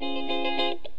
Música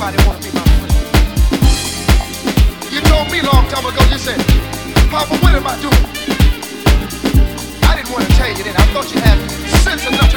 nobody want to be my friend. You told me long time ago, you said, Papa, what am I doing? I didn't want to tell you then. I thought you had sense enough.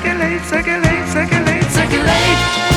Circulate, circulate, circulate. Circulate.